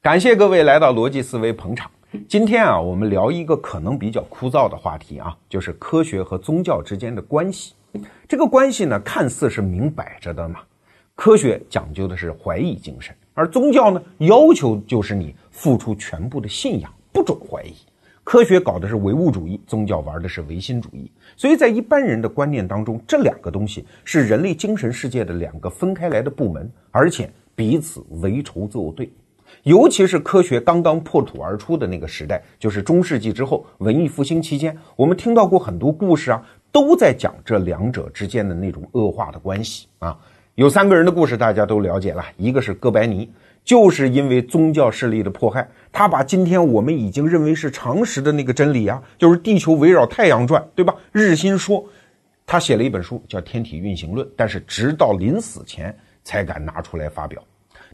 感谢各位来到逻辑思维捧场。今天啊，我们聊一个可能比较枯燥的话题啊，就是科学和宗教之间的关系。这个关系呢，看似是明摆着的嘛。科学讲究的是怀疑精神，而宗教呢，要求就是你付出全部的信仰，不准怀疑。科学搞的是唯物主义，宗教玩的是唯心主义。所以在一般人的观念当中，这两个东西是人类精神世界的两个分开来的部门，而且彼此为仇作对。尤其是科学刚刚破土而出的那个时代，就是中世纪之后文艺复兴期间，我们听到过很多故事啊，都在讲这两者之间的那种恶化的关系啊。有三个人的故事大家都了解了，一个是哥白尼，就是因为宗教势力的迫害，他把今天我们已经认为是常识的那个真理啊，就是地球围绕太阳转，对吧？日心说，他写了一本书叫《天体运行论》，但是直到临死前才敢拿出来发表。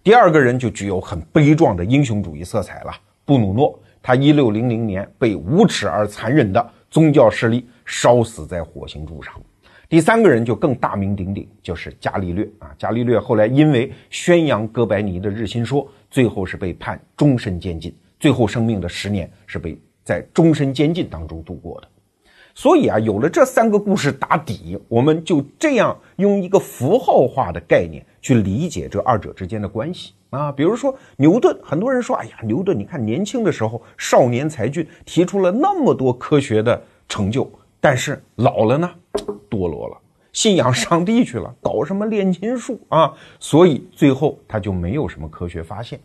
第二个人就具有很悲壮的英雄主义色彩了，布鲁诺，他一六零零年被无耻而残忍的宗教势力烧死在火星柱上。第三个人就更大名鼎鼎，就是伽利略啊。伽利略后来因为宣扬哥白尼的日心说，最后是被判终身监禁，最后生命的十年是被在终身监禁当中度过的。所以啊，有了这三个故事打底，我们就这样用一个符号化的概念去理解这二者之间的关系啊。比如说牛顿，很多人说，哎呀，牛顿，你看年轻的时候少年才俊，提出了那么多科学的成就，但是老了呢，堕落了，信仰上帝去了，搞什么炼金术啊，所以最后他就没有什么科学发现。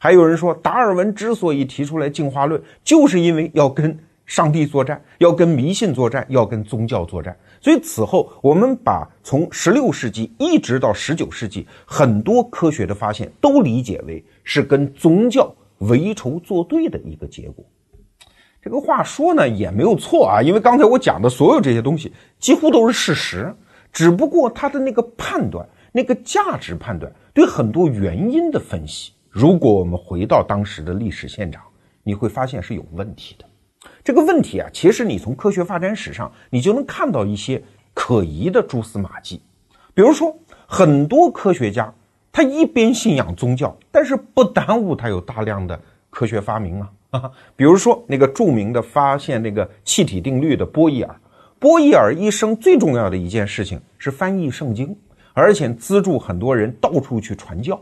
还有人说，达尔文之所以提出来进化论，就是因为要跟。上帝作战，要跟迷信作战，要跟宗教作战。所以此后，我们把从十六世纪一直到十九世纪很多科学的发现，都理解为是跟宗教为仇作对的一个结果。这个话说呢也没有错啊，因为刚才我讲的所有这些东西几乎都是事实，只不过他的那个判断、那个价值判断，对很多原因的分析，如果我们回到当时的历史现场，你会发现是有问题的。这个问题啊，其实你从科学发展史上，你就能看到一些可疑的蛛丝马迹。比如说，很多科学家他一边信仰宗教，但是不耽误他有大量的科学发明啊啊。比如说那个著名的发现那个气体定律的波义耳，波义耳一生最重要的一件事情是翻译圣经，而且资助很多人到处去传教。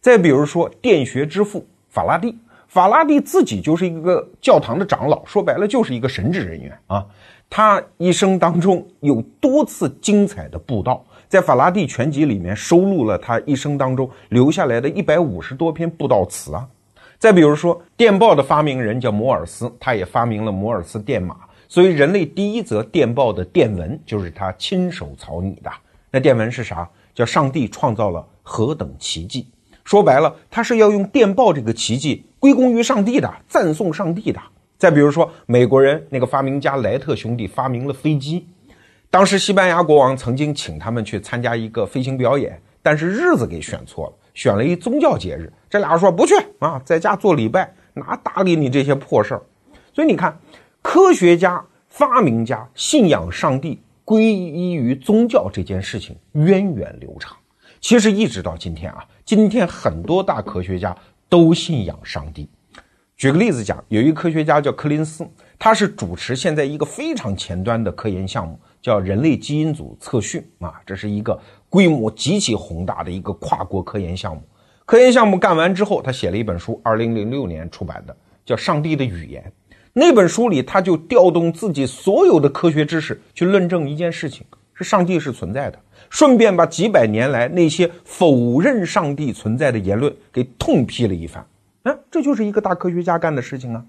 再比如说电学之父法拉第。法拉第自己就是一个教堂的长老，说白了就是一个神职人员啊。他一生当中有多次精彩的布道，在《法拉第全集》里面收录了他一生当中留下来的一百五十多篇布道词啊。再比如说，电报的发明人叫摩尔斯，他也发明了摩尔斯电码，所以人类第一则电报的电文就是他亲手草拟的。那电文是啥？叫上帝创造了何等奇迹。说白了，他是要用电报这个奇迹归功于上帝的，赞颂上帝的。再比如说，美国人那个发明家莱特兄弟发明了飞机，当时西班牙国王曾经请他们去参加一个飞行表演，但是日子给选错了，选了一宗教节日。这俩说不去啊，在家做礼拜，哪搭理你这些破事儿？所以你看，科学家、发明家信仰上帝、皈依于宗教这件事情源远流长。其实一直到今天啊，今天很多大科学家都信仰上帝。举个例子讲，有一科学家叫柯林斯，他是主持现在一个非常前端的科研项目，叫人类基因组测序啊，这是一个规模极其宏大的一个跨国科研项目。科研项目干完之后，他写了一本书，二零零六年出版的，叫《上帝的语言》。那本书里，他就调动自己所有的科学知识去论证一件事情：是上帝是存在的。顺便把几百年来那些否认上帝存在的言论给痛批了一番，啊，这就是一个大科学家干的事情啊！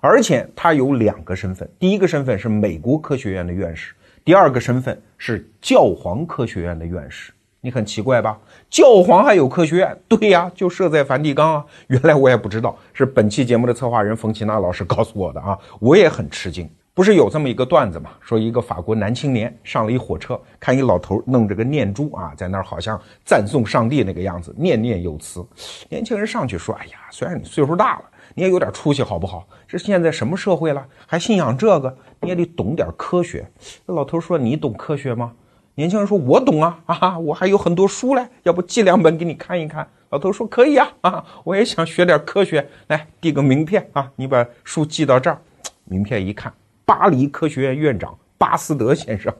而且他有两个身份，第一个身份是美国科学院的院士，第二个身份是教皇科学院的院士。你很奇怪吧？教皇还有科学院？对呀，就设在梵蒂冈啊！原来我也不知道，是本期节目的策划人冯奇娜老师告诉我的啊，我也很吃惊。不是有这么一个段子嘛？说一个法国男青年上了一火车，看一老头弄着个念珠啊，在那儿好像赞颂上帝那个样子，念念有词。年轻人上去说：“哎呀，虽然你岁数大了，你也有点出息好不好？这现在什么社会了，还信仰这个？你也得懂点科学。”老头说：“你懂科学吗？年轻人说：“我懂啊，啊，我还有很多书嘞，要不寄两本给你看一看？”老头说：“可以啊，啊，我也想学点科学，来递个名片啊，你把书寄到这儿。”名片一看，巴黎科学院院长巴斯德先生。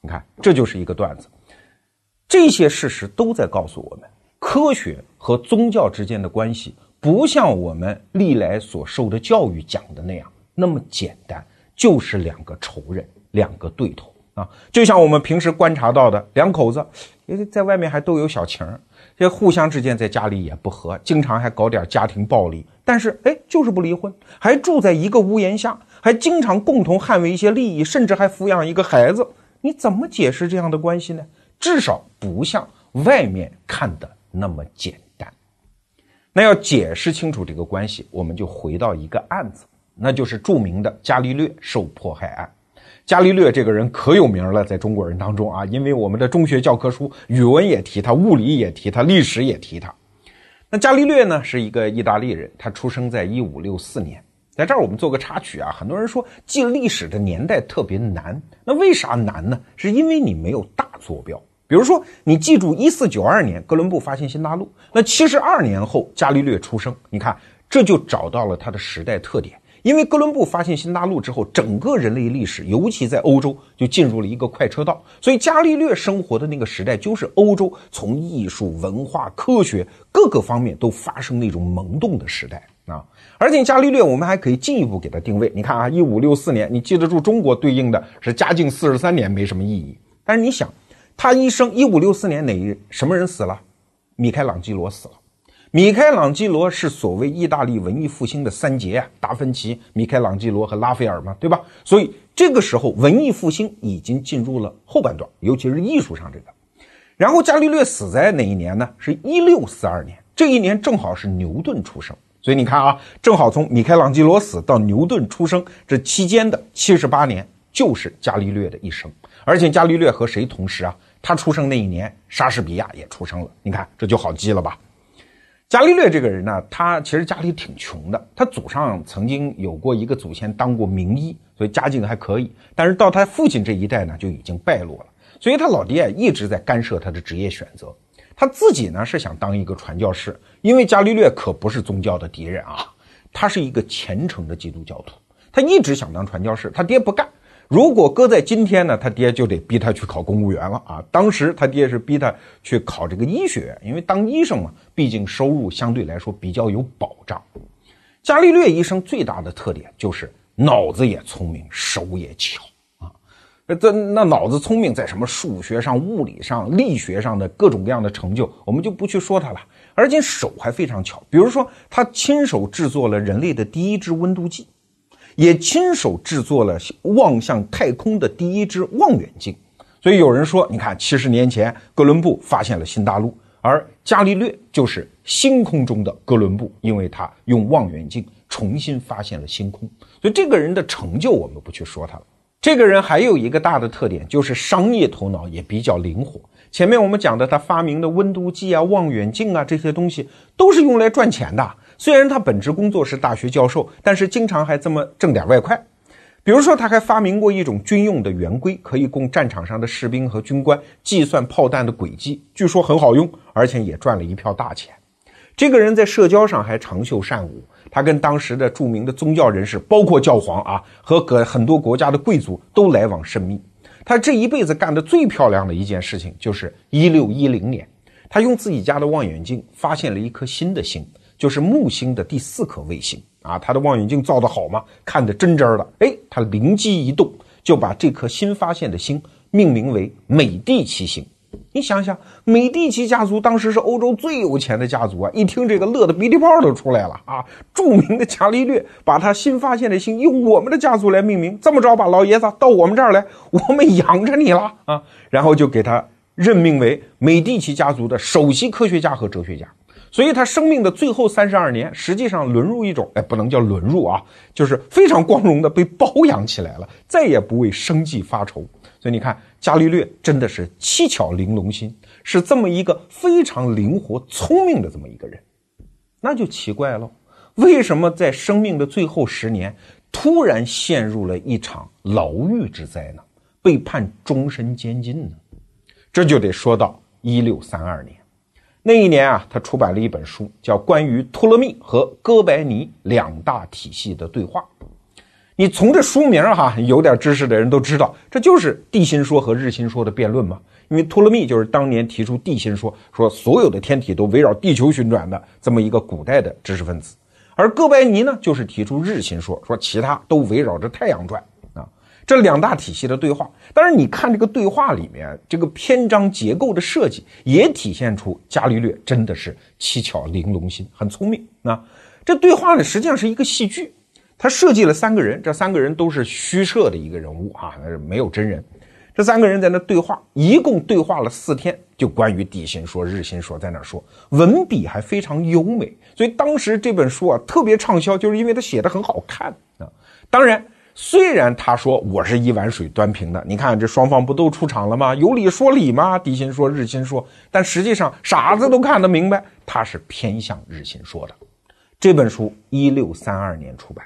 你看，这就是一个段子。这些事实都在告诉我们，科学和宗教之间的关系不像我们历来所受的教育讲的那样那么简单，就是两个仇人，两个对头。啊，就像我们平时观察到的，两口子，因为在外面还都有小情儿，这互相之间在家里也不和，经常还搞点家庭暴力，但是哎，就是不离婚，还住在一个屋檐下，还经常共同捍卫一些利益，甚至还抚养一个孩子。你怎么解释这样的关系呢？至少不像外面看的那么简单。那要解释清楚这个关系，我们就回到一个案子，那就是著名的伽利略受迫害案。伽利略这个人可有名了，在中国人当中啊，因为我们的中学教科书语文也提他，物理也提他，历史也提他。那伽利略呢，是一个意大利人，他出生在一五六四年。在这儿我们做个插曲啊，很多人说记历史的年代特别难，那为啥难呢？是因为你没有大坐标。比如说，你记住一四九二年哥伦布发现新大陆，那七十二年后伽利略出生，你看这就找到了他的时代特点。因为哥伦布发现新大陆之后，整个人类历史，尤其在欧洲，就进入了一个快车道。所以伽利略生活的那个时代，就是欧洲从艺术、文化、科学各个方面都发生那种萌动的时代啊。而且伽利略，我们还可以进一步给他定位。你看啊，一五六四年，你记得住中国对应的是嘉靖四十三年，没什么意义。但是你想，他一生一五六四年哪一什么人死了？米开朗基罗死了。米开朗基罗是所谓意大利文艺复兴的三杰啊，达芬奇、米开朗基罗和拉斐尔嘛，对吧？所以这个时候文艺复兴已经进入了后半段，尤其是艺术上这个。然后伽利略死在哪一年呢？是一六四二年，这一年正好是牛顿出生。所以你看啊，正好从米开朗基罗死到牛顿出生这期间的七十八年，就是伽利略的一生。而且伽利略和谁同时啊？他出生那一年，莎士比亚也出生了。你看这就好记了吧？伽利略这个人呢，他其实家里挺穷的，他祖上曾经有过一个祖先当过名医，所以家境还可以。但是到他父亲这一代呢，就已经败落了。所以他老爹一直在干涉他的职业选择。他自己呢是想当一个传教士，因为伽利略可不是宗教的敌人啊，他是一个虔诚的基督教徒，他一直想当传教士，他爹不干。如果搁在今天呢，他爹就得逼他去考公务员了啊！当时他爹是逼他去考这个医学院，因为当医生嘛，毕竟收入相对来说比较有保障。伽利略医生最大的特点就是脑子也聪明，手也巧啊！这那脑子聪明，在什么数学上、物理上、力学上的各种各样的成就，我们就不去说他了。而且手还非常巧，比如说他亲手制作了人类的第一支温度计。也亲手制作了望向太空的第一支望远镜，所以有人说，你看，七十年前哥伦布发现了新大陆，而伽利略就是星空中的哥伦布，因为他用望远镜重新发现了星空。所以这个人的成就我们不去说他了。这个人还有一个大的特点，就是商业头脑也比较灵活。前面我们讲的他发明的温度计啊、望远镜啊这些东西，都是用来赚钱的。虽然他本职工作是大学教授，但是经常还这么挣点外快。比如说，他还发明过一种军用的圆规，可以供战场上的士兵和军官计算炮弹的轨迹，据说很好用，而且也赚了一票大钱。这个人在社交上还长袖善舞，他跟当时的著名的宗教人士，包括教皇啊，和各很多国家的贵族都来往甚密。他这一辈子干的最漂亮的一件事情，就是一六一零年，他用自己家的望远镜发现了一颗新的星。就是木星的第四颗卫星啊，他的望远镜造的好嘛？看得真真的。哎，他灵机一动，就把这颗新发现的星命名为美第奇星。你想想，美第奇家族当时是欧洲最有钱的家族啊，一听这个，乐得鼻涕泡都出来了啊！著名的伽利略把他新发现的星用我们的家族来命名，这么着吧，老爷子到我们这儿来，我们养着你了啊！然后就给他任命为美第奇家族的首席科学家和哲学家。所以他生命的最后三十二年，实际上沦入一种，哎，不能叫沦入啊，就是非常光荣的被包养起来了，再也不为生计发愁。所以你看，伽利略真的是七巧玲珑心，是这么一个非常灵活聪明的这么一个人。那就奇怪了，为什么在生命的最后十年，突然陷入了一场牢狱之灾呢？被判终身监禁呢？这就得说到一六三二年，那一年啊，他出版了一本书，叫《关于托勒密和哥白尼两大体系的对话》。你从这书名哈，有点知识的人都知道，这就是地心说和日心说的辩论嘛。因为托勒密就是当年提出地心说，说所有的天体都围绕地球旋转的这么一个古代的知识分子，而哥白尼呢，就是提出日心说，说其他都围绕着太阳转啊。这两大体系的对话，当然你看这个对话里面这个篇章结构的设计，也体现出伽利略真的是七巧玲珑心，很聪明。那这对话呢，实际上是一个戏剧，他设计了三个人，这三个人都是虚设的一个人物啊，没有真人。这三个人在那对话，一共对话了四天，就关于地心说、日心说在那说，文笔还非常优美，所以当时这本书啊特别畅销，就是因为他写的很好看啊。当然。虽然他说我是一碗水端平的，你看这双方不都出场了吗？有理说理吗？地心说日心说，但实际上傻子都看得明白，他是偏向日心说的。这本书一六三二年出版，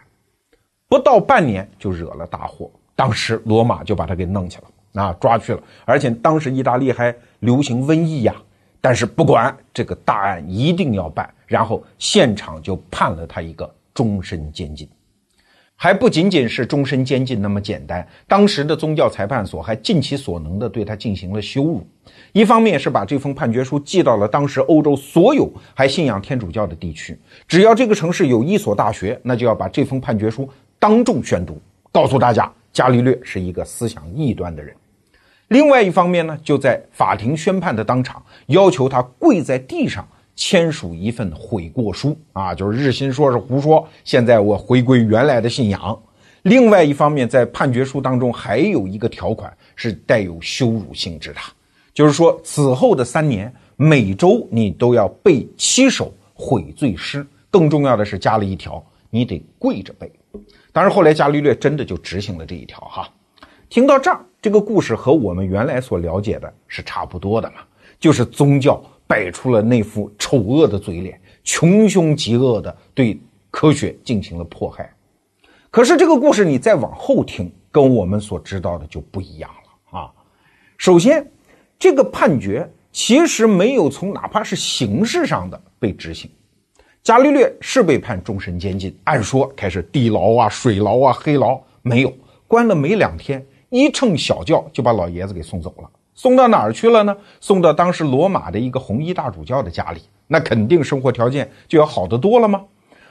不到半年就惹了大祸，当时罗马就把他给弄去了，啊，抓去了。而且当时意大利还流行瘟疫呀，但是不管这个大案一定要办，然后现场就判了他一个终身监禁。还不仅仅是终身监禁那么简单，当时的宗教裁判所还尽其所能地对他进行了羞辱。一方面是把这封判决书寄到了当时欧洲所有还信仰天主教的地区，只要这个城市有一所大学，那就要把这封判决书当众宣读，告诉大家伽利略是一个思想异端的人。另外一方面呢，就在法庭宣判的当场要求他跪在地上。签署一份悔过书啊，就是日心说是胡说，现在我回归原来的信仰。另外一方面，在判决书当中还有一个条款是带有羞辱性质的，就是说此后的三年，每周你都要背七首悔罪诗。更重要的是加了一条，你得跪着背。当然后来伽利略真的就执行了这一条哈。听到这儿，这个故事和我们原来所了解的是差不多的嘛，就是宗教。摆出了那副丑恶的嘴脸，穷凶极恶的对科学进行了迫害。可是这个故事你再往后听，跟我们所知道的就不一样了啊。首先，这个判决其实没有从哪怕是形式上的被执行。伽利略是被判终身监禁，按说开始地牢啊、水牢啊、黑牢，没有关了没两天，一乘小轿就把老爷子给送走了。送到哪儿去了呢？送到当时罗马的一个红衣大主教的家里，那肯定生活条件就要好得多了吗？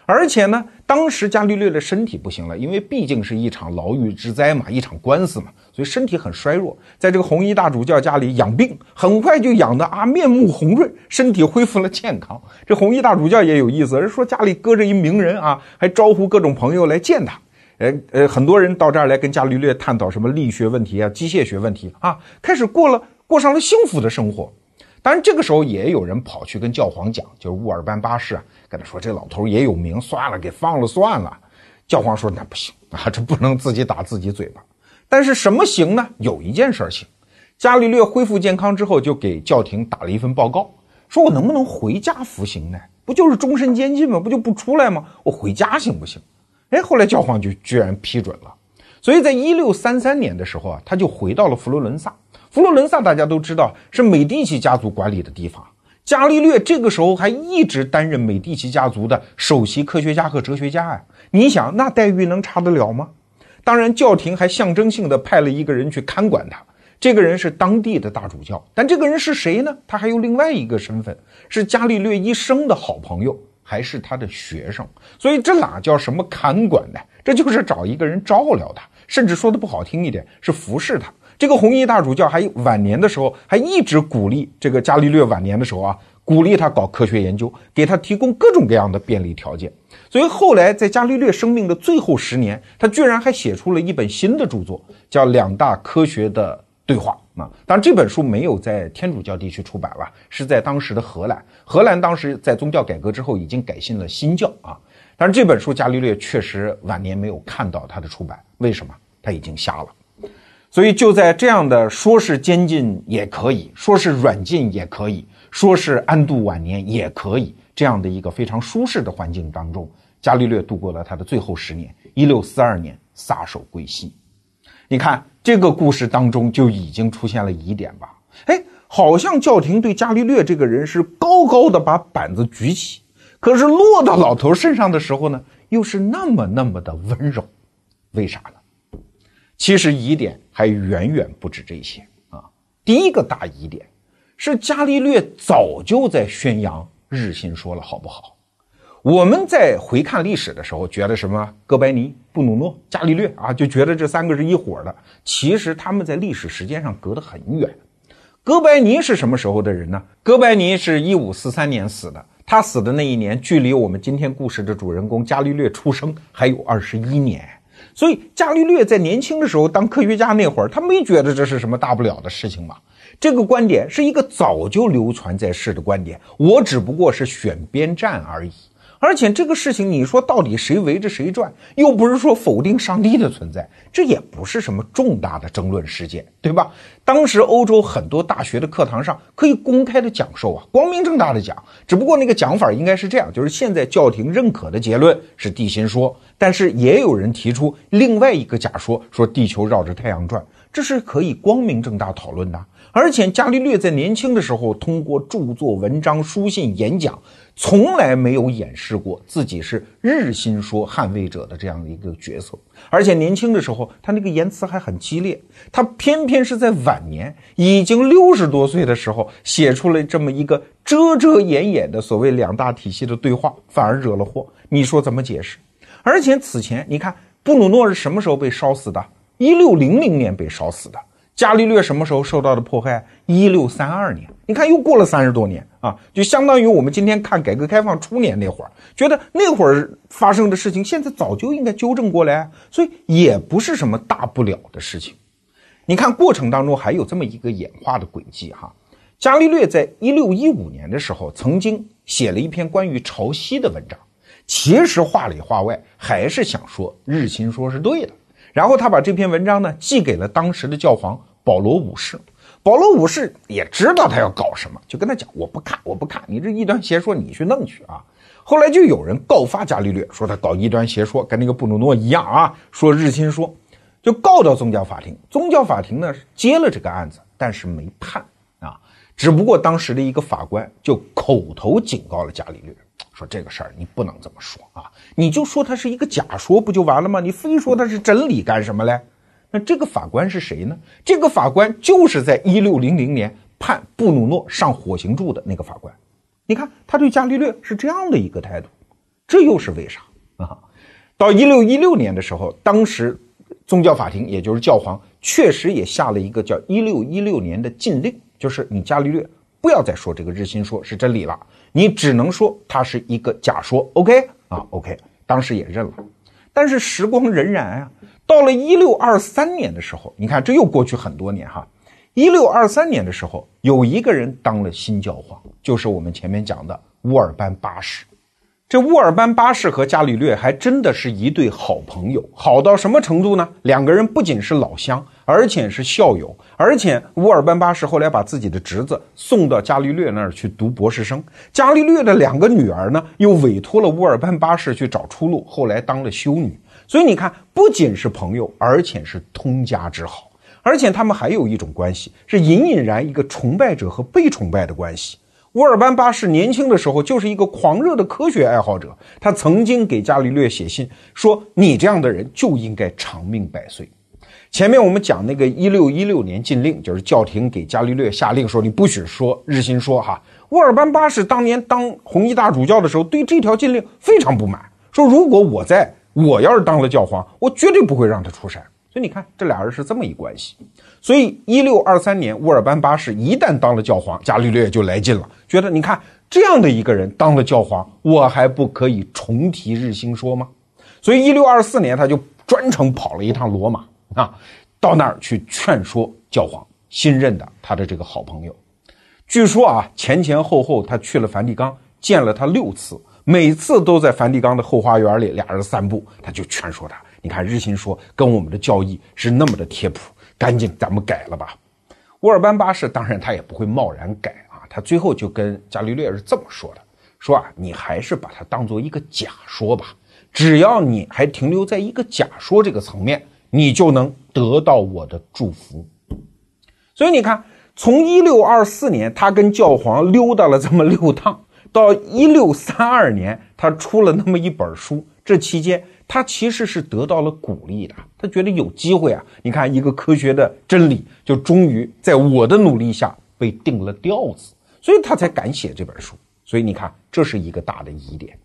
而且呢，当时伽利略的身体不行了，因为毕竟是一场牢狱之灾嘛，一场官司嘛，所以身体很衰弱，在这个红衣大主教家里养病，很快就养的啊面目红润，身体恢复了健康。这红衣大主教也有意思，人说家里搁着一名人啊，还招呼各种朋友来见他。呃呃，很多人到这儿来跟伽利略探讨什么力学问题啊、机械学问题啊，开始过了过上了幸福的生活。当然，这个时候也有人跑去跟教皇讲，就是乌尔班八世啊，跟他说这老头也有名，算了，给放了算了。教皇说那不行啊，这不能自己打自己嘴巴。但是什么行呢？有一件事行。伽利略恢复健康之后，就给教廷打了一份报告，说我能不能回家服刑呢？不就是终身监禁吗？不就不出来吗？我回家行不行？哎，后来教皇就居然批准了，所以在一六三三年的时候啊，他就回到了佛罗伦萨。佛罗伦萨大家都知道是美第奇家族管理的地方，伽利略这个时候还一直担任美第奇家族的首席科学家和哲学家呀。你想那待遇能差得了吗？当然，教廷还象征性的派了一个人去看管他，这个人是当地的大主教。但这个人是谁呢？他还有另外一个身份，是伽利略一生的好朋友。还是他的学生，所以这哪叫什么看管呢？这就是找一个人照料他，甚至说的不好听一点，是服侍他。这个红衣大主教还晚年的时候还一直鼓励这个伽利略晚年的时候啊，鼓励他搞科学研究，给他提供各种各样的便利条件。所以后来在伽利略生命的最后十年，他居然还写出了一本新的著作，叫《两大科学的对话》。啊，当然这本书没有在天主教地区出版了，是在当时的荷兰。荷兰当时在宗教改革之后已经改信了新教啊。但是这本书伽利略确实晚年没有看到他的出版，为什么？他已经瞎了。所以就在这样的说是监禁也可以说是软禁也可以说是安度晚年也可以这样的一个非常舒适的环境当中，伽利略度过了他的最后十年，一六四二年撒手归西。你看这个故事当中就已经出现了疑点吧？哎，好像教廷对伽利略这个人是高高的把板子举起，可是落到老头身上的时候呢，又是那么那么的温柔，为啥呢？其实疑点还远远不止这些啊。第一个大疑点是伽利略早就在宣扬日心说了，好不好？我们在回看历史的时候，觉得什么哥白尼、布鲁诺、伽利略啊，就觉得这三个是一伙的。其实他们在历史时间上隔得很远。哥白尼是什么时候的人呢？哥白尼是一五四三年死的，他死的那一年，距离我们今天故事的主人公伽利略出生还有二十一年。所以伽利略在年轻的时候当科学家那会儿，他没觉得这是什么大不了的事情嘛。这个观点是一个早就流传在世的观点，我只不过是选边站而已。而且这个事情，你说到底谁围着谁转，又不是说否定上帝的存在，这也不是什么重大的争论事件，对吧？当时欧洲很多大学的课堂上可以公开的讲授啊，光明正大的讲。只不过那个讲法应该是这样，就是现在教廷认可的结论是地心说，但是也有人提出另外一个假说，说地球绕着太阳转，这是可以光明正大讨论的。而且伽利略在年轻的时候通过著作、文章、书信、演讲。从来没有掩饰过自己是日心说捍卫者的这样的一个角色，而且年轻的时候他那个言辞还很激烈，他偏偏是在晚年已经六十多岁的时候写出了这么一个遮遮掩掩的所谓两大体系的对话，反而惹了祸。你说怎么解释？而且此前你看布鲁诺是什么时候被烧死的？一六零零年被烧死的。伽利略什么时候受到的迫害？一六三二年，你看又过了三十多年啊，就相当于我们今天看改革开放初年那会儿，觉得那会儿发生的事情，现在早就应该纠正过来，所以也不是什么大不了的事情。你看过程当中还有这么一个演化的轨迹哈。伽利略在一六一五年的时候，曾经写了一篇关于潮汐的文章，其实话里话外还是想说日心说是对的。然后他把这篇文章呢寄给了当时的教皇保罗五世，保罗五世也知道他要搞什么，就跟他讲：“我不看，我不看，你这异端邪说你去弄去啊！”后来就有人告发伽利略，说他搞异端邪说，跟那个布鲁诺一样啊，说日心说，就告到宗教法庭。宗教法庭呢接了这个案子，但是没判啊，只不过当时的一个法官就口头警告了伽利略。说这个事儿你不能这么说啊，你就说他是一个假说不就完了吗？你非说他是真理干什么嘞？那这个法官是谁呢？这个法官就是在一六零零年判布鲁诺上火刑柱的那个法官。你看他对伽利略是这样的一个态度，这又是为啥啊？到一六一六年的时候，当时宗教法庭也就是教皇确实也下了一个叫一六一六年的禁令，就是你伽利略不要再说这个日心说是真理了。你只能说它是一个假说，OK 啊，OK，当时也认了。但是时光荏苒啊，到了一六二三年的时候，你看这又过去很多年哈。一六二三年的时候，有一个人当了新教皇，就是我们前面讲的乌尔班八世。这乌尔班八世和伽利略还真的是一对好朋友，好到什么程度呢？两个人不仅是老乡，而且是校友，而且乌尔班八世后来把自己的侄子送到伽利略那儿去读博士生，伽利略的两个女儿呢，又委托了乌尔班八世去找出路，后来当了修女。所以你看，不仅是朋友，而且是通家之好，而且他们还有一种关系，是隐隐然一个崇拜者和被崇拜的关系。乌尔班八世年轻的时候就是一个狂热的科学爱好者，他曾经给伽利略写信说：“你这样的人就应该长命百岁。”前面我们讲那个一六一六年禁令，就是教廷给伽利略下令说：“你不许说日心说。”哈，乌尔班八世当年当红衣大主教的时候，对这条禁令非常不满，说：“如果我在，我要是当了教皇，我绝对不会让他出山。”所以你看，这俩人是这么一关系。所以，一六二三年，乌尔班八世一旦当了教皇，伽利略就来劲了，觉得你看这样的一个人当了教皇，我还不可以重提日心说吗？所以，一六二四年，他就专程跑了一趟罗马啊，到那儿去劝说教皇新任的他的这个好朋友。据说啊，前前后后他去了梵蒂冈，见了他六次，每次都在梵蒂冈的后花园里，俩人散步，他就劝说他。你看日心说跟我们的教义是那么的贴谱，赶紧咱们改了吧。乌尔班八世当然他也不会贸然改啊，他最后就跟伽利略是这么说的：说啊，你还是把它当做一个假说吧，只要你还停留在一个假说这个层面，你就能得到我的祝福。所以你看，从一六二四年他跟教皇溜达了这么六趟，到一六三二年他出了那么一本书，这期间他其实是得到了鼓励的，他觉得有机会啊！你看一个科学的真理，就终于在我的努力下被定了调子，所以他才敢写这本书。所以你看，这是一个大的疑点。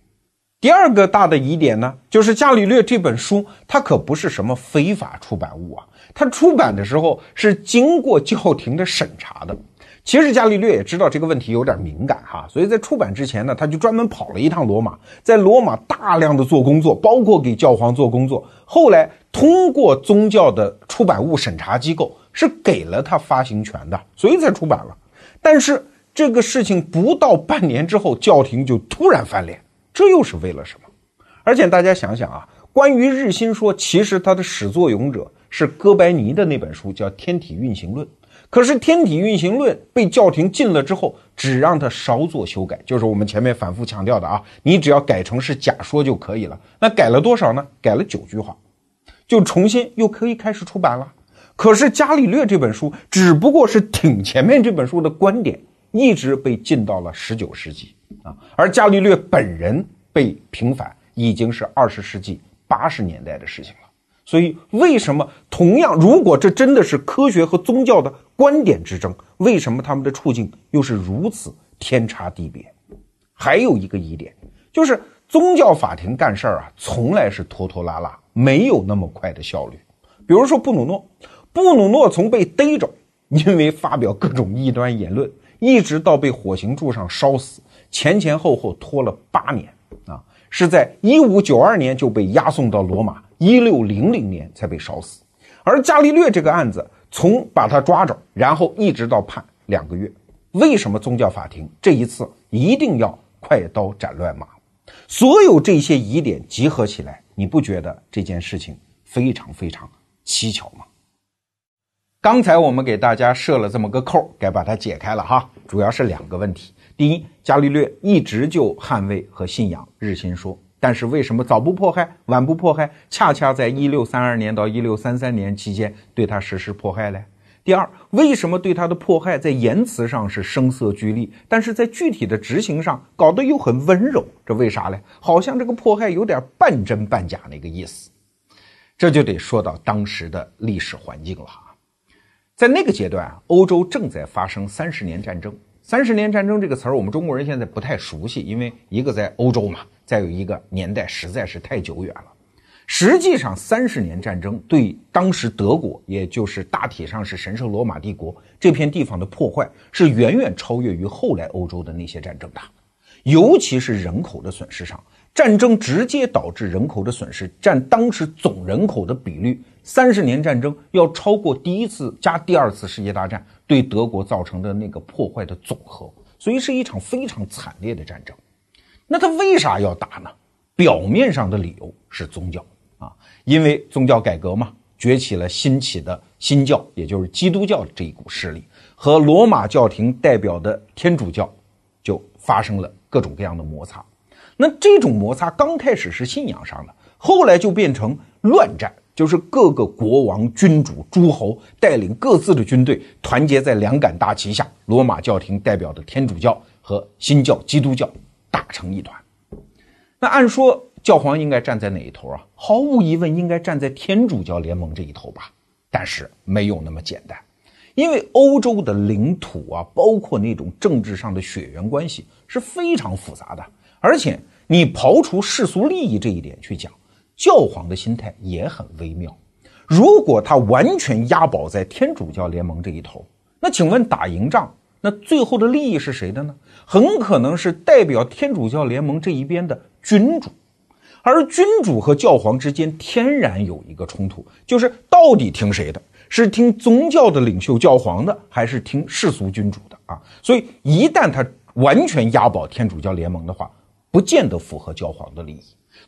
第二个大的疑点呢，就是伽利略这本书，它可不是什么非法出版物啊。它出版的时候是经过教廷的审查的。其实伽利略也知道这个问题有点敏感哈，所以在出版之前呢，他就专门跑了一趟罗马，在罗马大量的做工作，包括给教皇做工作。后来通过宗教的出版物审查机构是给了他发行权的，所以才出版了。但是这个事情不到半年之后，教廷就突然翻脸。这又是为了什么？而且大家想想啊，关于日心说，其实它的始作俑者是哥白尼的那本书，叫《天体运行论》。可是《天体运行论》被教廷禁了之后，只让他稍作修改，就是我们前面反复强调的啊，你只要改成是假说就可以了。那改了多少呢？改了九句话，就重新又可以开始出版了。可是伽利略这本书只不过是挺前面这本书的观点，一直被禁到了十九世纪。啊，而伽利略本人被平反已经是二十世纪八十年代的事情了。所以，为什么同样，如果这真的是科学和宗教的观点之争，为什么他们的处境又是如此天差地别？还有一个疑点，就是宗教法庭干事儿啊，从来是拖拖拉拉，没有那么快的效率。比如说布鲁诺，布鲁诺从被逮着，因为发表各种异端言论，一直到被火刑柱上烧死。前前后后拖了八年啊，是在一五九二年就被押送到罗马，一六零零年才被烧死。而伽利略这个案子，从把他抓着，然后一直到判两个月。为什么宗教法庭这一次一定要快刀斩乱麻？所有这些疑点集合起来，你不觉得这件事情非常非常蹊跷吗？刚才我们给大家设了这么个扣，该把它解开了哈。主要是两个问题。第一，伽利略一直就捍卫和信仰日心说，但是为什么早不迫害，晚不迫害，恰恰在一六三二年到一六三三年期间对他实施迫害呢？第二，为什么对他的迫害在言辞上是声色俱厉，但是在具体的执行上搞得又很温柔？这为啥呢？好像这个迫害有点半真半假那个意思。这就得说到当时的历史环境了哈，在那个阶段，欧洲正在发生三十年战争。三十年战争这个词儿，我们中国人现在不太熟悉，因为一个在欧洲嘛，再有一个年代实在是太久远了。实际上，三十年战争对当时德国，也就是大体上是神圣罗马帝国这片地方的破坏，是远远超越于后来欧洲的那些战争的，尤其是人口的损失上。战争直接导致人口的损失，占当时总人口的比率，三十年战争要超过第一次加第二次世界大战对德国造成的那个破坏的总和，所以是一场非常惨烈的战争。那他为啥要打呢？表面上的理由是宗教啊，因为宗教改革嘛，崛起了新起的新教，也就是基督教这一股势力，和罗马教廷代表的天主教就发生了各种各样的摩擦。那这种摩擦刚开始是信仰上的，后来就变成乱战，就是各个国王、君主、诸侯带领各自的军队，团结在两杆大旗下，罗马教廷代表的天主教和新教基督教打成一团。那按说教皇应该站在哪一头啊？毫无疑问，应该站在天主教联盟这一头吧。但是没有那么简单，因为欧洲的领土啊，包括那种政治上的血缘关系是非常复杂的。而且你刨除世俗利益这一点去讲，教皇的心态也很微妙。如果他完全押宝在天主教联盟这一头，那请问打赢仗，那最后的利益是谁的呢？很可能是代表天主教联盟这一边的君主。而君主和教皇之间天然有一个冲突，就是到底听谁的？是听宗教的领袖教皇的，还是听世俗君主的啊？所以一旦他完全押宝天主教联盟的话，不见得符合教皇的利益，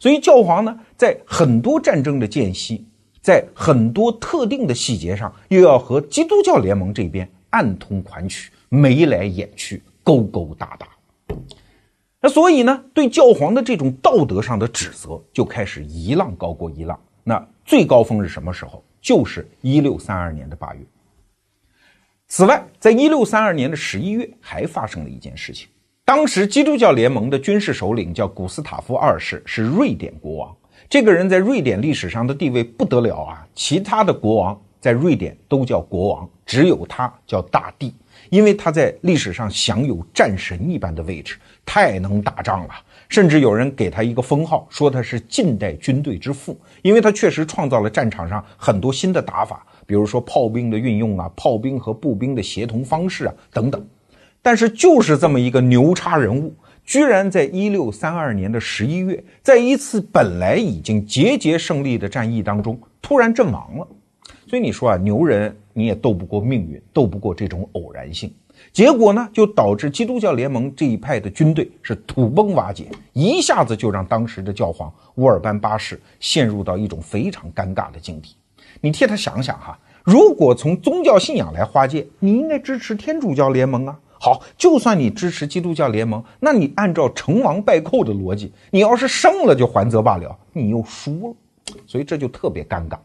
所以教皇呢，在很多战争的间隙，在很多特定的细节上，又要和基督教联盟这边暗通款曲，眉来眼去，勾勾搭搭。那所以呢，对教皇的这种道德上的指责就开始一浪高过一浪。那最高峰是什么时候？就是一六三二年的八月。此外，在一六三二年的十一月，还发生了一件事情。当时基督教联盟的军事首领叫古斯塔夫二世，是瑞典国王。这个人在瑞典历史上的地位不得了啊！其他的国王在瑞典都叫国王，只有他叫大帝，因为他在历史上享有战神一般的位置，太能打仗了。甚至有人给他一个封号，说他是近代军队之父，因为他确实创造了战场上很多新的打法，比如说炮兵的运用啊，炮兵和步兵的协同方式啊等等。但是就是这么一个牛叉人物。居然在一六三二年的十一月，在一次本来已经节节胜利的战役当中，突然阵亡了。所以你说啊，牛人你也斗不过命运，斗不过这种偶然性。结果呢，就导致基督教联盟这一派的军队是土崩瓦解，一下子就让当时的教皇乌尔班八世陷入到一种非常尴尬的境地。你替他想想哈，如果从宗教信仰来划界，你应该支持天主教联盟啊。好，就算你支持基督教联盟，那你按照成王败寇的逻辑，你要是胜了就还则罢了，你又输了，所以这就特别尴尬。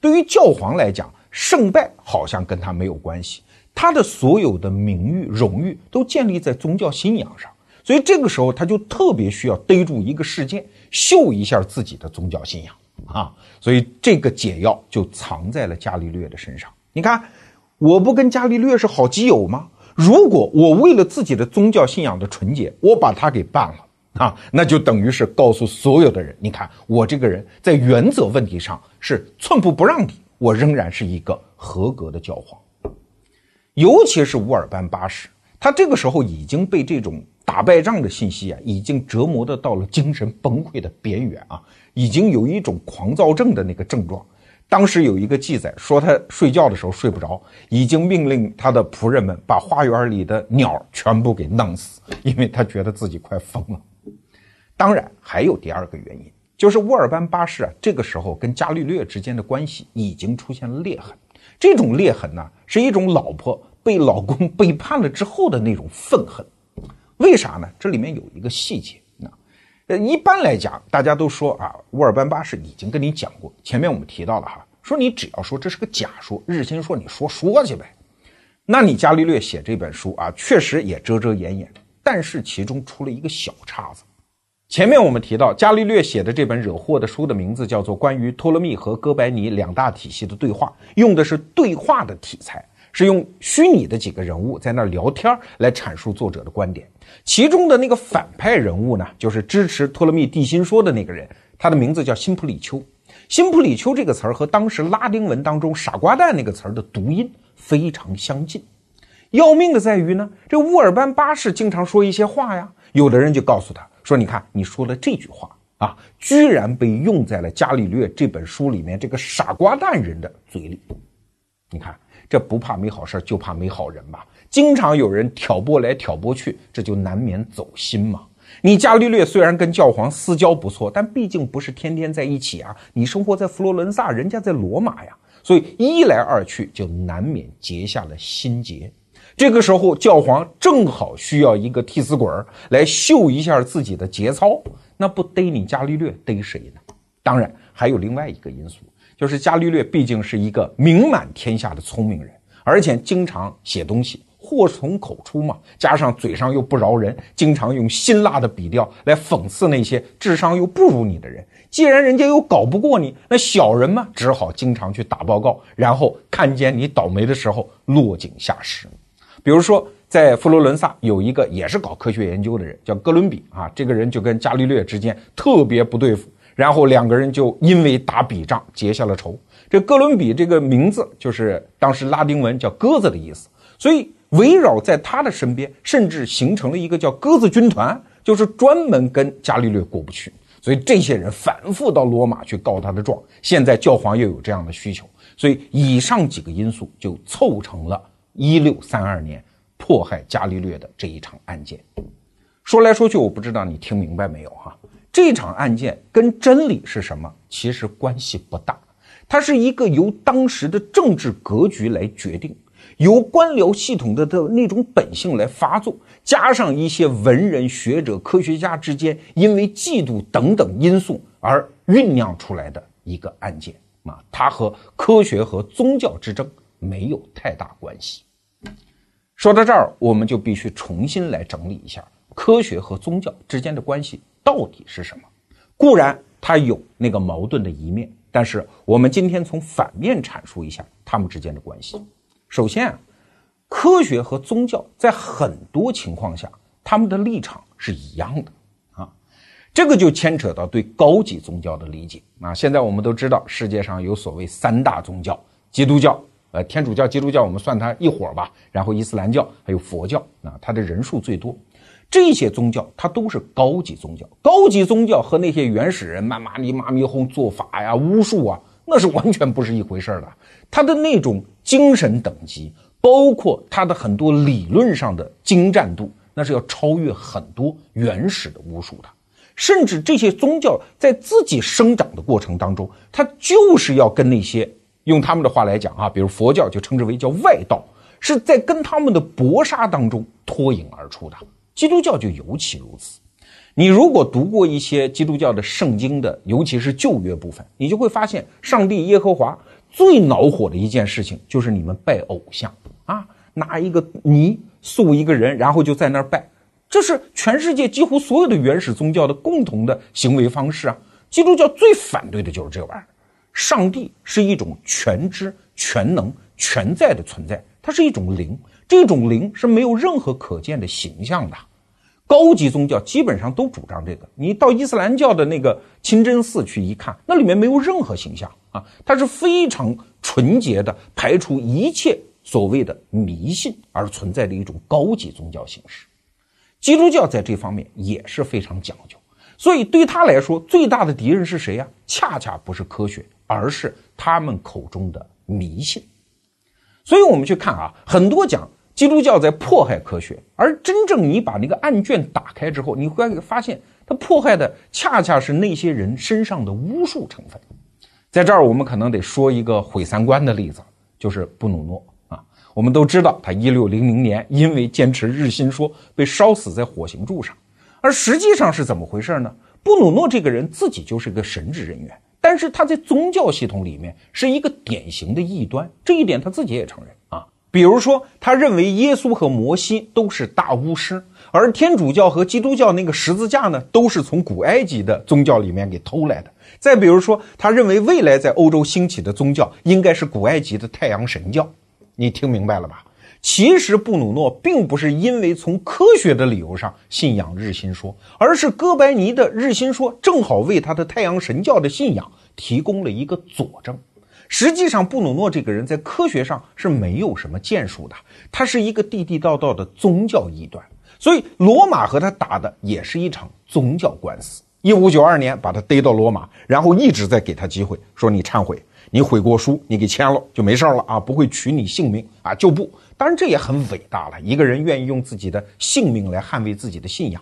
对于教皇来讲，胜败好像跟他没有关系，他的所有的名誉、荣誉都建立在宗教信仰上，所以这个时候他就特别需要逮住一个事件，秀一下自己的宗教信仰啊。所以这个解药就藏在了伽利略的身上。你看，我不跟伽利略是好基友吗？如果我为了自己的宗教信仰的纯洁，我把他给办了啊，那就等于是告诉所有的人，你看我这个人在原则问题上是寸步不让的，我仍然是一个合格的教皇。尤其是乌尔班八世，他这个时候已经被这种打败仗的信息啊，已经折磨的到了精神崩溃的边缘啊，已经有一种狂躁症的那个症状。当时有一个记载说，他睡觉的时候睡不着，已经命令他的仆人们把花园里的鸟全部给弄死，因为他觉得自己快疯了。当然，还有第二个原因，就是乌尔班八世啊，这个时候跟伽利略之间的关系已经出现了裂痕。这种裂痕呢，是一种老婆被老公背叛了之后的那种愤恨。为啥呢？这里面有一个细节。呃，一般来讲，大家都说啊，乌尔班八世已经跟你讲过，前面我们提到了哈，说你只要说这是个假说，日心说你说说去呗。那你伽利略写这本书啊，确实也遮遮掩掩，但是其中出了一个小岔子。前面我们提到，伽利略写的这本惹祸的书的名字叫做《关于托勒密和哥白尼两大体系的对话》，用的是对话的题材。是用虚拟的几个人物在那儿聊天来阐述作者的观点，其中的那个反派人物呢，就是支持托勒密地心说的那个人，他的名字叫辛普里丘。辛普里丘这个词儿和当时拉丁文当中“傻瓜蛋”那个词儿的读音非常相近。要命的在于呢，这乌尔班八世经常说一些话呀，有的人就告诉他说：“你看，你说的这句话啊，居然被用在了伽利略这本书里面这个傻瓜蛋人的嘴里。”你看。这不怕没好事就怕没好人吧？经常有人挑拨来挑拨去，这就难免走心嘛。你伽利略虽然跟教皇私交不错，但毕竟不是天天在一起啊。你生活在佛罗伦萨，人家在罗马呀，所以一来二去就难免结下了心结。这个时候，教皇正好需要一个替死鬼来秀一下自己的节操，那不逮你伽利略逮谁呢？当然还有另外一个因素。就是伽利略毕竟是一个名满天下的聪明人，而且经常写东西，祸从口出嘛。加上嘴上又不饶人，经常用辛辣的笔调来讽刺那些智商又不如你的人。既然人家又搞不过你，那小人嘛，只好经常去打报告，然后看见你倒霉的时候落井下石。比如说，在佛罗伦萨有一个也是搞科学研究的人，叫哥伦比啊，这个人就跟伽利略之间特别不对付。然后两个人就因为打笔仗结下了仇。这哥伦比这个名字就是当时拉丁文叫鸽子的意思，所以围绕在他的身边，甚至形成了一个叫鸽子军团，就是专门跟伽利略过不去。所以这些人反复到罗马去告他的状。现在教皇又有这样的需求，所以以上几个因素就凑成了一六三二年迫害伽利略的这一场案件。说来说去，我不知道你听明白没有哈？这场案件跟真理是什么？其实关系不大，它是一个由当时的政治格局来决定，由官僚系统的的那种本性来发作，加上一些文人学者、科学家之间因为嫉妒等等因素而酝酿出来的一个案件啊，它和科学和宗教之争没有太大关系。说到这儿，我们就必须重新来整理一下科学和宗教之间的关系到底是什么。固然它有那个矛盾的一面，但是我们今天从反面阐述一下他们之间的关系。首先啊，科学和宗教在很多情况下，他们的立场是一样的啊。这个就牵扯到对高级宗教的理解啊！现在我们都知道，世界上有所谓三大宗教：基督教、呃天主教、基督教，我们算它一伙儿吧。然后伊斯兰教还有佛教啊，它的人数最多。这些宗教它都是高级宗教。高级宗教和那些原始人妈妈咪妈咪哄做法呀、巫术啊，那是完全不是一回事儿的。它的那种精神等级，包括它的很多理论上的精湛度，那是要超越很多原始的巫术的。甚至这些宗教在自己生长的过程当中，它就是要跟那些用他们的话来讲啊，比如佛教就称之为叫外道，是在跟他们的搏杀当中脱颖而出的。基督教就尤其如此。你如果读过一些基督教的圣经的，尤其是旧约部分，你就会发现，上帝耶和华最恼火的一件事情就是你们拜偶像啊，拿一个泥塑一个人，然后就在那儿拜。这是全世界几乎所有的原始宗教的共同的行为方式啊！基督教最反对的就是这玩意儿。上帝是一种全知、全能、全在的存在，它是一种灵，这种灵是没有任何可见的形象的。高级宗教基本上都主张这个。你到伊斯兰教的那个清真寺去一看，那里面没有任何形象啊，它是非常纯洁的，排除一切所谓的迷信而存在的一种高级宗教形式。基督教在这方面也是非常讲究，所以对他来说，最大的敌人是谁呀？恰恰不是科学，而是他们口中的迷信。所以我们去看啊，很多讲基督教在迫害科学，而真正你把那个案卷打开之后，你会发现，他迫害的恰恰是那些人身上的巫术成分。在这儿，我们可能得说一个毁三观的例子，就是布鲁诺啊。我们都知道，他一六零零年因为坚持日心说被烧死在火刑柱上，而实际上是怎么回事呢？布鲁诺这个人自己就是个神职人员，但是他在宗教系统里面是一个典型的异端，这一点他自己也承认。比如说，他认为耶稣和摩西都是大巫师，而天主教和基督教那个十字架呢，都是从古埃及的宗教里面给偷来的。再比如说，他认为未来在欧洲兴起的宗教应该是古埃及的太阳神教。你听明白了吧？其实布鲁诺并不是因为从科学的理由上信仰日心说，而是哥白尼的日心说正好为他的太阳神教的信仰提供了一个佐证。实际上，布鲁诺这个人在科学上是没有什么建树的，他是一个地地道道的宗教异端。所以，罗马和他打的也是一场宗教官司。一五九二年把他逮到罗马，然后一直在给他机会，说你忏悔。你悔过书，你给签了就没事了啊，不会取你性命啊，就不。当然这也很伟大了，一个人愿意用自己的性命来捍卫自己的信仰。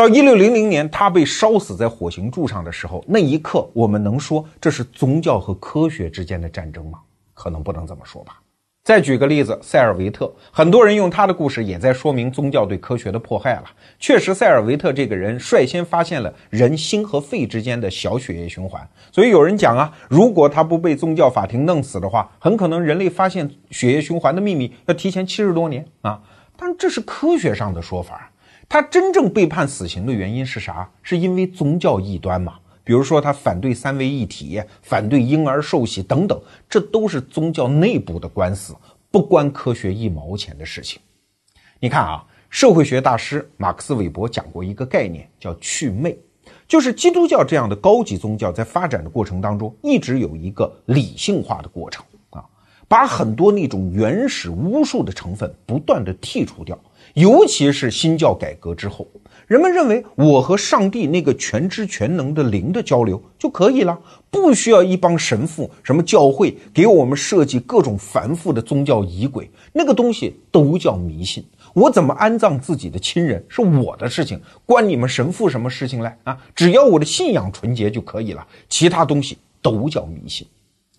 到一六零零年，他被烧死在火刑柱上的时候，那一刻，我们能说这是宗教和科学之间的战争吗？可能不能这么说吧。再举个例子，塞尔维特，很多人用他的故事也在说明宗教对科学的迫害了。确实，塞尔维特这个人率先发现了人心和肺之间的小血液循环，所以有人讲啊，如果他不被宗教法庭弄死的话，很可能人类发现血液循环的秘密要提前七十多年啊。但这是科学上的说法，他真正被判死刑的原因是啥？是因为宗教异端嘛？比如说，他反对三位一体，反对婴儿受洗等等，这都是宗教内部的官司，不关科学一毛钱的事情。你看啊，社会学大师马克思韦伯讲过一个概念，叫祛魅，就是基督教这样的高级宗教在发展的过程当中，一直有一个理性化的过程啊，把很多那种原始巫术的成分不断的剔除掉，尤其是新教改革之后。人们认为，我和上帝那个全知全能的灵的交流就可以了，不需要一帮神父、什么教会给我们设计各种繁复的宗教仪轨，那个东西都叫迷信。我怎么安葬自己的亲人是我的事情，关你们神父什么事情来啊？只要我的信仰纯洁就可以了，其他东西都叫迷信。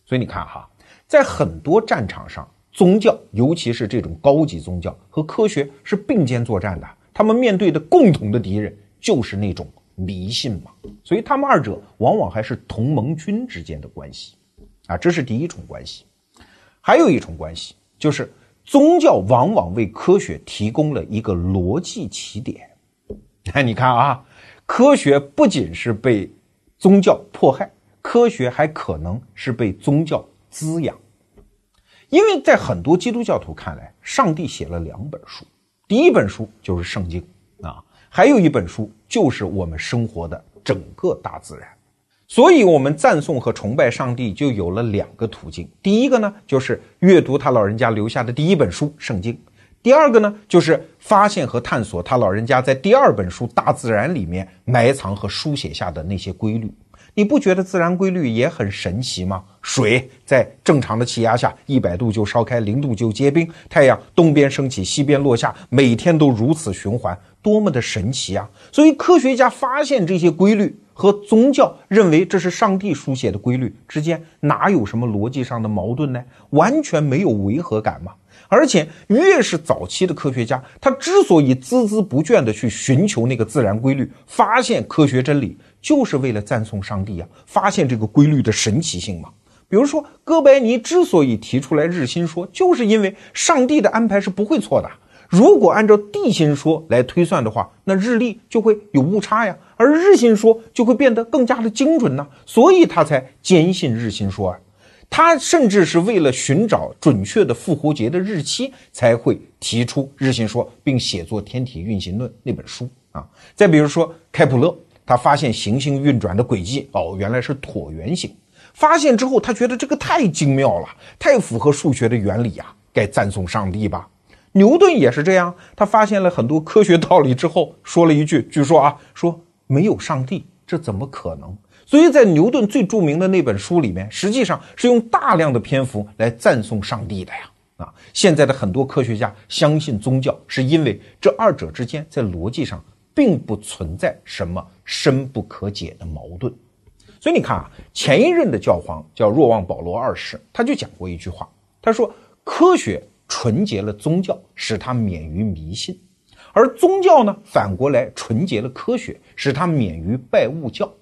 所以你看哈，在很多战场上，宗教，尤其是这种高级宗教和科学是并肩作战的。他们面对的共同的敌人就是那种迷信嘛，所以他们二者往往还是同盟军之间的关系，啊，这是第一重关系。还有一重关系就是宗教往往为科学提供了一个逻辑起点。哎，你看啊，科学不仅是被宗教迫害，科学还可能是被宗教滋养。因为在很多基督教徒看来，上帝写了两本书，第一本书就是圣经啊，还有一本书就是我们生活的整个大自然。所以，我们赞颂和崇拜上帝就有了两个途径。第一个呢，就是阅读他老人家留下的第一本书《圣经》；第二个呢，就是发现和探索他老人家在第二本书《大自然》里面埋藏和书写下的那些规律。你不觉得自然规律也很神奇吗？水在正常的气压下，一百度就烧开，零度就结冰；太阳东边升起，西边落下，每天都如此循环，多么的神奇啊！所以科学家发现这些规律。和宗教认为这是上帝书写的规律之间哪有什么逻辑上的矛盾呢？完全没有违和感嘛！而且越是早期的科学家，他之所以孜孜不倦地去寻求那个自然规律，发现科学真理，就是为了赞颂上帝呀，发现这个规律的神奇性嘛。比如说，哥白尼之所以提出来日心说，就是因为上帝的安排是不会错的。如果按照地心说来推算的话，那日历就会有误差呀，而日心说就会变得更加的精准呢，所以他才坚信日心说啊。他甚至是为了寻找准确的复活节的日期，才会提出日心说，并写作《天体运行论》那本书啊。再比如说开普勒，他发现行星运转的轨迹哦，原来是椭圆形。发现之后，他觉得这个太精妙了，太符合数学的原理呀，该赞颂上帝吧。牛顿也是这样，他发现了很多科学道理之后，说了一句：“据说啊，说没有上帝，这怎么可能？”所以在牛顿最著名的那本书里面，实际上是用大量的篇幅来赞颂上帝的呀。啊，现在的很多科学家相信宗教，是因为这二者之间在逻辑上并不存在什么深不可解的矛盾。所以你看啊，前一任的教皇叫若望保罗二世，他就讲过一句话，他说：“科学。”纯洁了宗教，使他免于迷信；而宗教呢，反过来纯洁了科学，使他免于拜物教。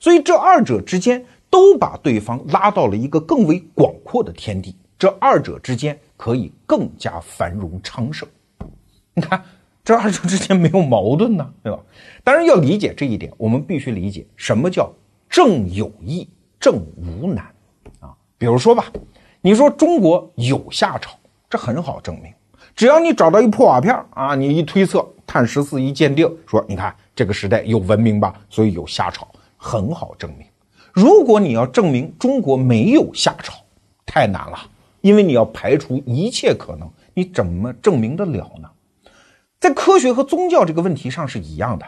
所以这二者之间都把对方拉到了一个更为广阔的天地，这二者之间可以更加繁荣昌盛。你看，这二者之间没有矛盾呢，对吧？当然要理解这一点，我们必须理解什么叫正有易，正无难啊。比如说吧，你说中国有夏朝。这很好证明，只要你找到一破瓦片啊，你一推测，碳十四一鉴定，说你看这个时代有文明吧，所以有夏朝，很好证明。如果你要证明中国没有夏朝，太难了，因为你要排除一切可能，你怎么证明得了呢？在科学和宗教这个问题上是一样的，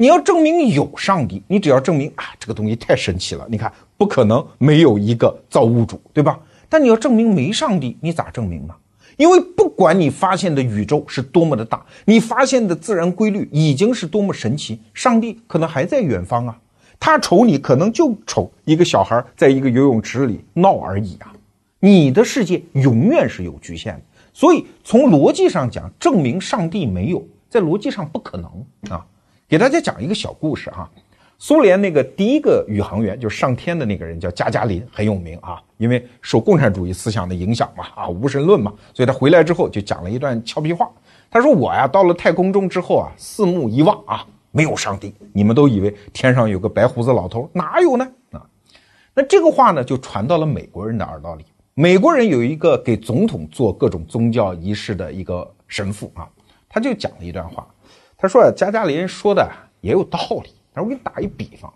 你要证明有上帝，你只要证明啊这个东西太神奇了，你看不可能没有一个造物主，对吧？但你要证明没上帝，你咋证明呢？因为不管你发现的宇宙是多么的大，你发现的自然规律已经是多么神奇，上帝可能还在远方啊。他瞅你，可能就瞅一个小孩在一个游泳池里闹而已啊。你的世界永远是有局限的，所以从逻辑上讲，证明上帝没有，在逻辑上不可能啊。给大家讲一个小故事哈。苏联那个第一个宇航员，就是上天的那个人，叫加加林，很有名啊，因为受共产主义思想的影响嘛，啊，无神论嘛，所以他回来之后就讲了一段俏皮话。他说：“我呀，到了太空中之后啊，四目一望啊，没有上帝，你们都以为天上有个白胡子老头，哪有呢？啊，那这个话呢，就传到了美国人的耳朵里。美国人有一个给总统做各种宗教仪式的一个神父啊，他就讲了一段话，他说啊：加加林说的也有道理。”我给你打一比方，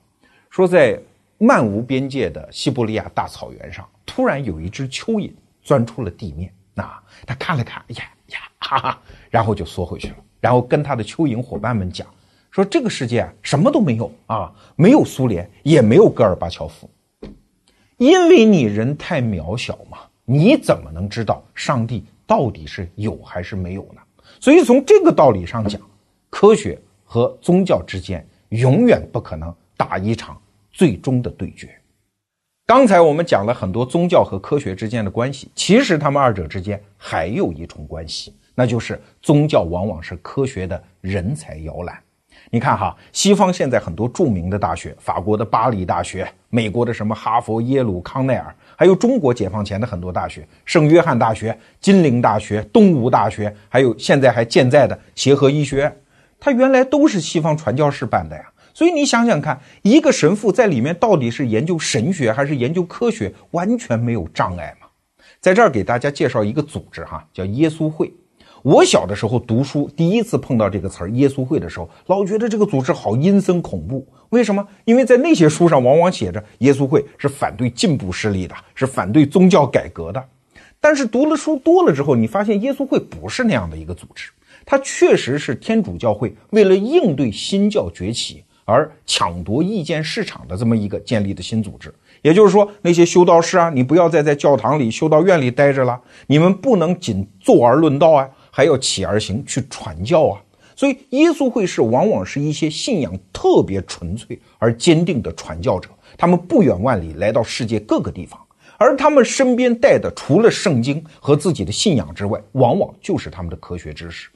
说在漫无边界的西伯利亚大草原上，突然有一只蚯蚓钻出了地面。啊，他看了看，呀呀，哈哈，然后就缩回去了。然后跟他的蚯蚓伙伴们讲，说这个世界啊，什么都没有啊，没有苏联，也没有戈尔巴乔夫，因为你人太渺小嘛，你怎么能知道上帝到底是有还是没有呢？所以从这个道理上讲，科学和宗教之间。永远不可能打一场最终的对决。刚才我们讲了很多宗教和科学之间的关系，其实他们二者之间还有一重关系，那就是宗教往往是科学的人才摇篮。你看哈，西方现在很多著名的大学，法国的巴黎大学，美国的什么哈佛、耶鲁、康奈尔，还有中国解放前的很多大学，圣约翰大学、金陵大学、东吴大学，还有现在还健在的协和医学院，它原来都是西方传教士办的呀。所以你想想看，一个神父在里面到底是研究神学还是研究科学，完全没有障碍嘛。在这儿给大家介绍一个组织哈，叫耶稣会。我小的时候读书，第一次碰到这个词儿“耶稣会”的时候，老觉得这个组织好阴森恐怖。为什么？因为在那些书上往往写着耶稣会是反对进步势力的，是反对宗教改革的。但是读了书多了之后，你发现耶稣会不是那样的一个组织，它确实是天主教会为了应对新教崛起而抢夺意见市场的这么一个建立的新组织。也就是说，那些修道士啊，你不要再在教堂里、修道院里待着了，你们不能仅坐而论道啊。还要起而行去传教啊，所以耶稣会士往往是一些信仰特别纯粹而坚定的传教者，他们不远万里来到世界各个地方，而他们身边带的除了圣经和自己的信仰之外，往往就是他们的科学知识。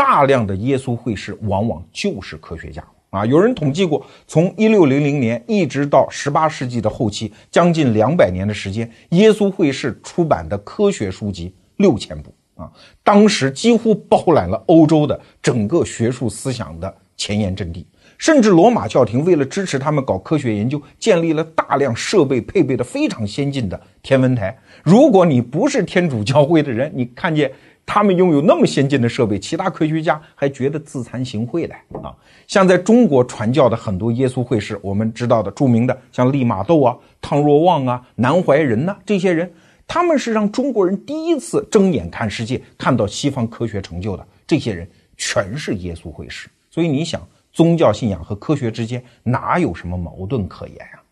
大量的耶稣会士往往就是科学家啊！有人统计过，从一六零零年一直到十八世纪的后期，将近两百年的时间，耶稣会士出版的科学书籍六千部。啊，当时几乎包揽了欧洲的整个学术思想的前沿阵地，甚至罗马教廷为了支持他们搞科学研究，建立了大量设备配备的非常先进的天文台。如果你不是天主教会的人，你看见他们拥有那么先进的设备，其他科学家还觉得自惭形秽嘞啊！像在中国传教的很多耶稣会士，我们知道的著名的，像利玛窦啊、汤若望啊、南怀仁呐，这些人。他们是让中国人第一次睁眼看世界，看到西方科学成就的。这些人全是耶稣会士，所以你想，宗教信仰和科学之间哪有什么矛盾可言啊？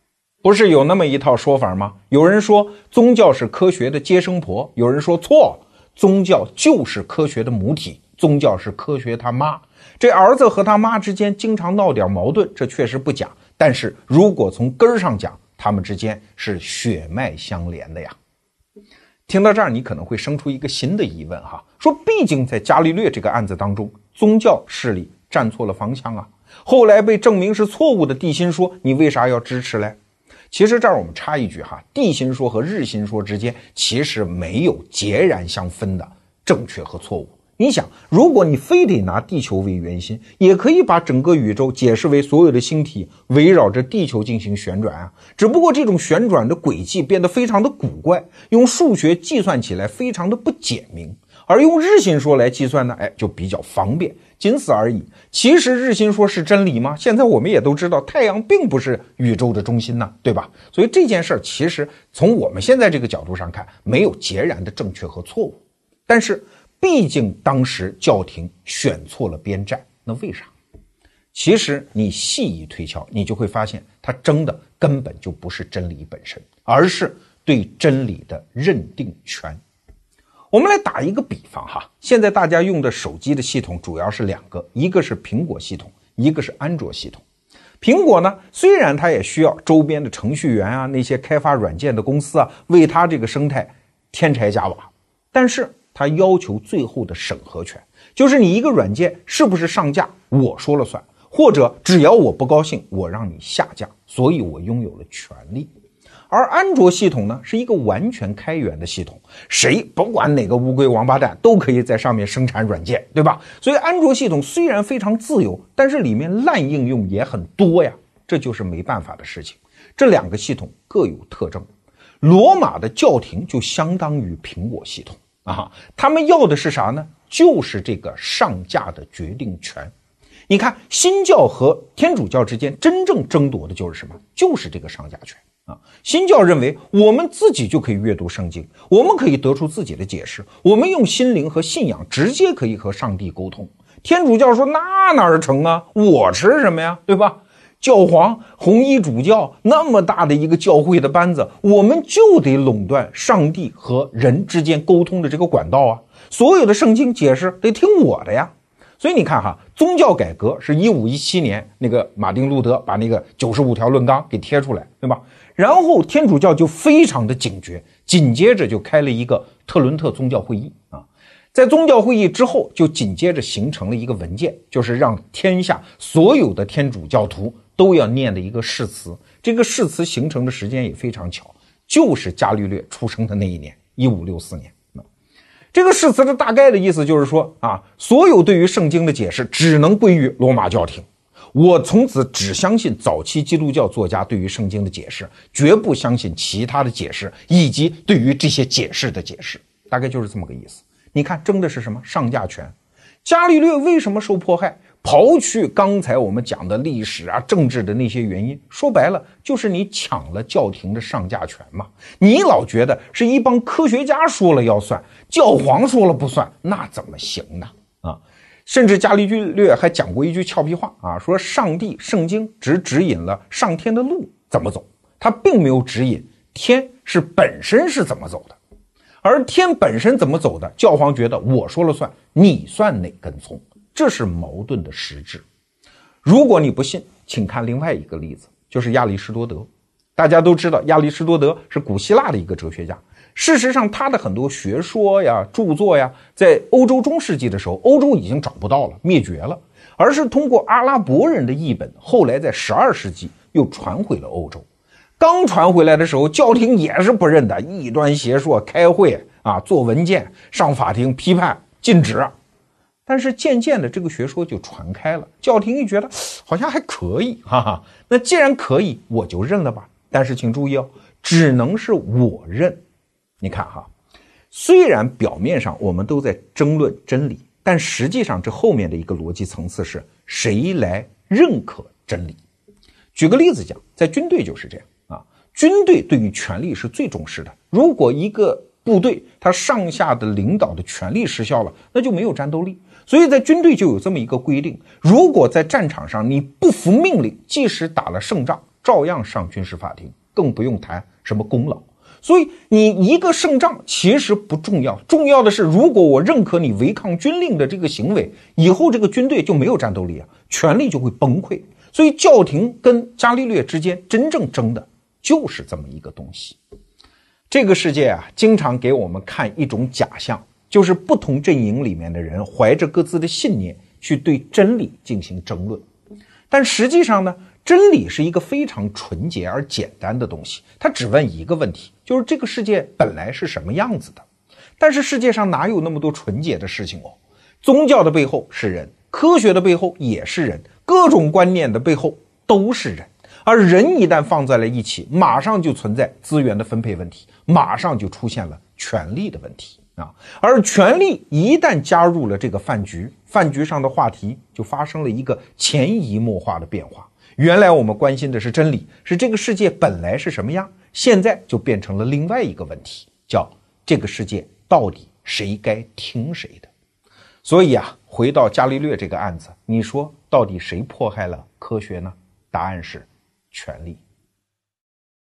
不是有那么一套说法吗？有人说宗教是科学的接生婆，有人说错，宗教就是科学的母体，宗教是科学他妈。这儿子和他妈之间经常闹点矛盾，这确实不假。但是如果从根儿上讲，他们之间是血脉相连的呀。听到这儿，你可能会生出一个新的疑问哈，说毕竟在伽利略这个案子当中，宗教势力站错了方向啊，后来被证明是错误的地心说，你为啥要支持嘞？其实这儿我们插一句哈，地心说和日心说之间其实没有截然相分的正确和错误。你想，如果你非得拿地球为圆心，也可以把整个宇宙解释为所有的星体围绕着地球进行旋转啊。只不过这种旋转的轨迹变得非常的古怪，用数学计算起来非常的不简明，而用日心说来计算呢，哎，就比较方便，仅此而已。其实日心说是真理吗？现在我们也都知道，太阳并不是宇宙的中心呢，对吧？所以这件事儿其实从我们现在这个角度上看，没有截然的正确和错误，但是。毕竟当时教廷选错了边站，那为啥？其实你细一推敲，你就会发现，他争的根本就不是真理本身，而是对真理的认定权。我们来打一个比方哈，现在大家用的手机的系统主要是两个，一个是苹果系统，一个是安卓系统。苹果呢，虽然它也需要周边的程序员啊，那些开发软件的公司啊，为它这个生态添柴加瓦，但是。它要求最后的审核权，就是你一个软件是不是上架，我说了算，或者只要我不高兴，我让你下架，所以我拥有了权利。而安卓系统呢，是一个完全开源的系统，谁不管哪个乌龟王八蛋都可以在上面生产软件，对吧？所以安卓系统虽然非常自由，但是里面烂应用也很多呀，这就是没办法的事情。这两个系统各有特征，罗马的教廷就相当于苹果系统。啊，他们要的是啥呢？就是这个上架的决定权。你看，新教和天主教之间真正争夺的就是什么？就是这个上架权啊！新教认为我们自己就可以阅读圣经，我们可以得出自己的解释，我们用心灵和信仰直接可以和上帝沟通。天主教说那哪儿成啊？我吃什么呀？对吧？教皇、红衣主教那么大的一个教会的班子，我们就得垄断上帝和人之间沟通的这个管道啊！所有的圣经解释得听我的呀！所以你看哈，宗教改革是一五一七年那个马丁路德把那个九十五条论纲给贴出来，对吧？然后天主教就非常的警觉，紧接着就开了一个特伦特宗教会议啊。在宗教会议之后，就紧接着形成了一个文件，就是让天下所有的天主教徒都要念的一个誓词。这个誓词形成的时间也非常巧，就是伽利略出生的那一年，一五六四年。这个誓词的大概的意思就是说啊，所有对于圣经的解释只能归于罗马教廷。我从此只相信早期基督教作家对于圣经的解释，绝不相信其他的解释以及对于这些解释的解释。大概就是这么个意思。你看，争的是什么上架权？伽利略为什么受迫害？刨去刚才我们讲的历史啊、政治的那些原因，说白了就是你抢了教廷的上架权嘛。你老觉得是一帮科学家说了要算，教皇说了不算，那怎么行呢？甚至伽利略还讲过一句俏皮话啊，说上帝圣经只指引了上天的路怎么走，他并没有指引天是本身是怎么走的。而天本身怎么走的？教皇觉得我说了算，你算哪根葱？这是矛盾的实质。如果你不信，请看另外一个例子，就是亚里士多德。大家都知道，亚里士多德是古希腊的一个哲学家。事实上，他的很多学说呀、著作呀，在欧洲中世纪的时候，欧洲已经找不到了，灭绝了，而是通过阿拉伯人的译本，后来在十二世纪又传回了欧洲。刚传回来的时候，教廷也是不认的，异端邪说，开会啊，做文件，上法庭批判，禁止。但是渐渐的，这个学说就传开了，教廷一觉得好像还可以，哈哈。那既然可以，我就认了吧。但是请注意哦，只能是我认。你看哈，虽然表面上我们都在争论真理，但实际上这后面的一个逻辑层次是谁来认可真理？举个例子讲，在军队就是这样啊。军队对于权力是最重视的。如果一个部队他上下的领导的权力失效了，那就没有战斗力。所以在军队就有这么一个规定：如果在战场上你不服命令，即使打了胜仗，照样上军事法庭，更不用谈什么功劳。所以你一个胜仗其实不重要，重要的是，如果我认可你违抗军令的这个行为，以后这个军队就没有战斗力啊，权力就会崩溃。所以教廷跟伽利略之间真正争的。就是这么一个东西，这个世界啊，经常给我们看一种假象，就是不同阵营里面的人怀着各自的信念去对真理进行争论。但实际上呢，真理是一个非常纯洁而简单的东西，它只问一个问题，就是这个世界本来是什么样子的。但是世界上哪有那么多纯洁的事情哦？宗教的背后是人，科学的背后也是人，各种观念的背后都是人。而人一旦放在了一起，马上就存在资源的分配问题，马上就出现了权力的问题啊！而权力一旦加入了这个饭局，饭局上的话题就发生了一个潜移默化的变化。原来我们关心的是真理，是这个世界本来是什么样，现在就变成了另外一个问题，叫这个世界到底谁该听谁的？所以啊，回到伽利略这个案子，你说到底谁迫害了科学呢？答案是。权利。